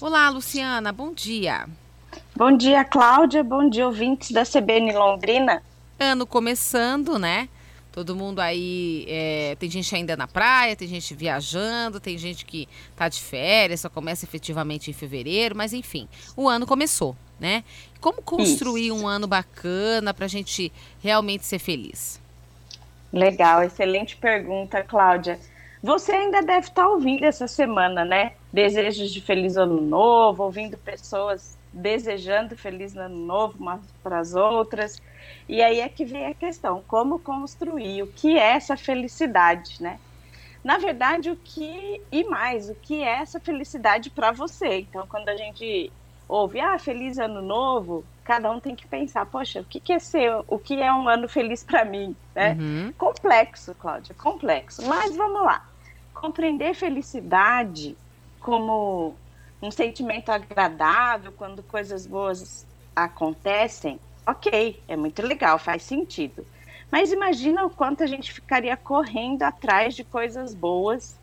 Olá, Luciana, bom dia. Bom dia, Cláudia. Bom dia, ouvintes da CBN Londrina. Ano começando, né? Todo mundo aí, é, tem gente ainda na praia, tem gente viajando, tem gente que tá de férias, só começa efetivamente em fevereiro, mas enfim, o ano começou, né? Como construir Isso. um ano bacana para a gente realmente ser feliz? Legal, excelente pergunta, Cláudia. Você ainda deve estar tá ouvindo essa semana, né? Desejos de feliz ano novo, ouvindo pessoas desejando feliz ano novo umas para as outras. E aí é que vem a questão, como construir, o que é essa felicidade, né? Na verdade, o que e mais, o que é essa felicidade para você? Então, quando a gente ouve, ah, feliz ano novo, cada um tem que pensar, poxa, o que, que é ser, o que é um ano feliz para mim, né? Uhum. Complexo, Cláudia, complexo. Mas vamos lá. Compreender felicidade como um sentimento agradável quando coisas boas acontecem, ok, é muito legal, faz sentido. Mas imagina o quanto a gente ficaria correndo atrás de coisas boas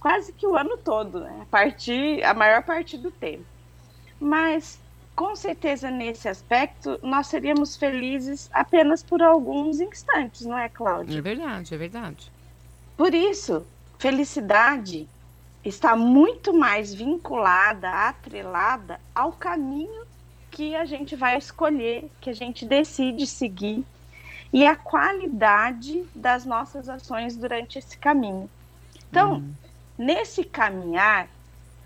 quase que o ano todo, né? A, partir, a maior parte do tempo. Mas com certeza nesse aspecto nós seríamos felizes apenas por alguns instantes, não é, Cláudia? É verdade, é verdade. Por isso, felicidade está muito mais vinculada, atrelada ao caminho que a gente vai escolher, que a gente decide seguir e a qualidade das nossas ações durante esse caminho. Então, hum. nesse caminhar,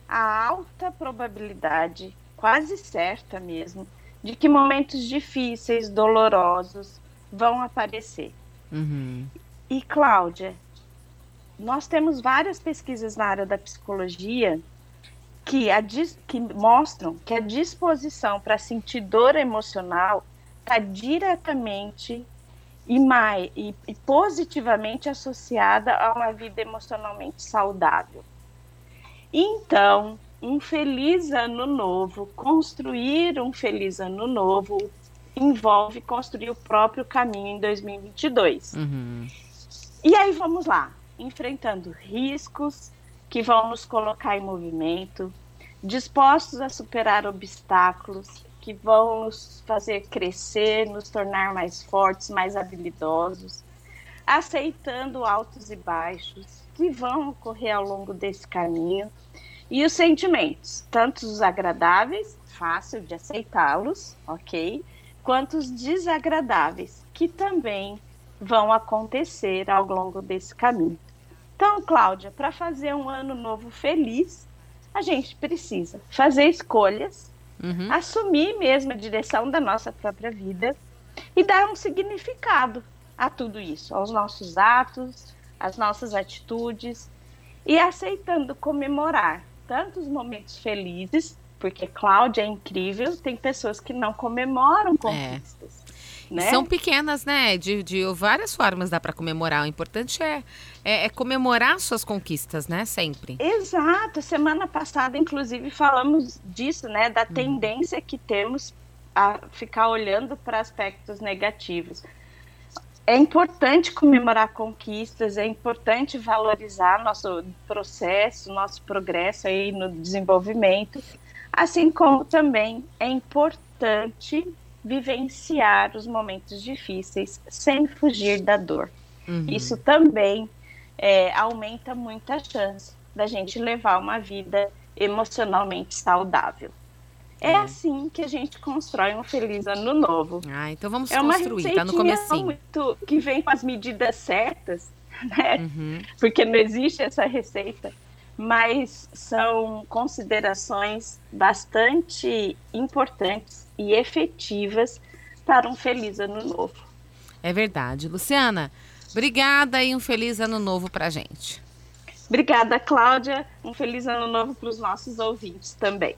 há alta probabilidade, quase certa mesmo, de que momentos difíceis, dolorosos vão aparecer. Uhum. E Cláudia, nós temos várias pesquisas na área da psicologia que, a, que mostram que a disposição para sentir dor emocional está diretamente e, mais, e, e positivamente associada a uma vida emocionalmente saudável. Então, um feliz ano novo, construir um feliz ano novo envolve construir o próprio caminho em 2022. Uhum. E aí vamos lá enfrentando riscos que vão nos colocar em movimento, dispostos a superar obstáculos que vão nos fazer crescer, nos tornar mais fortes, mais habilidosos, aceitando altos e baixos que vão ocorrer ao longo desse caminho e os sentimentos, tanto os agradáveis, fácil de aceitá-los, ok, quanto os desagradáveis, que também vão acontecer ao longo desse caminho. Então, Cláudia, para fazer um ano novo feliz, a gente precisa fazer escolhas, uhum. assumir mesmo a direção da nossa própria vida e dar um significado a tudo isso, aos nossos atos, às nossas atitudes e aceitando comemorar tanto os momentos felizes, porque Cláudia é incrível, tem pessoas que não comemoram é. conquistas. É. Né? São pequenas, né? De, de várias formas dá para comemorar. O importante é, é, é, comemorar suas conquistas, né? Sempre. Exato. Semana passada, inclusive, falamos disso, né? Da uhum. tendência que temos a ficar olhando para aspectos negativos. É importante comemorar conquistas, é importante valorizar nosso processo, nosso progresso aí no desenvolvimento, assim como também é importante vivenciar os momentos difíceis sem fugir da dor. Uhum. Isso também é, aumenta muito a chance da gente levar uma vida emocionalmente saudável. É, é assim que a gente constrói um feliz ano novo. Ah, então vamos é construir, tá no comecinho. Muito, que vem com as medidas certas, né? Uhum. Porque não existe essa receita mas são considerações bastante importantes e efetivas para um feliz ano novo. É verdade. Luciana, obrigada e um feliz ano novo para a gente. Obrigada, Cláudia. Um feliz ano novo para os nossos ouvintes também.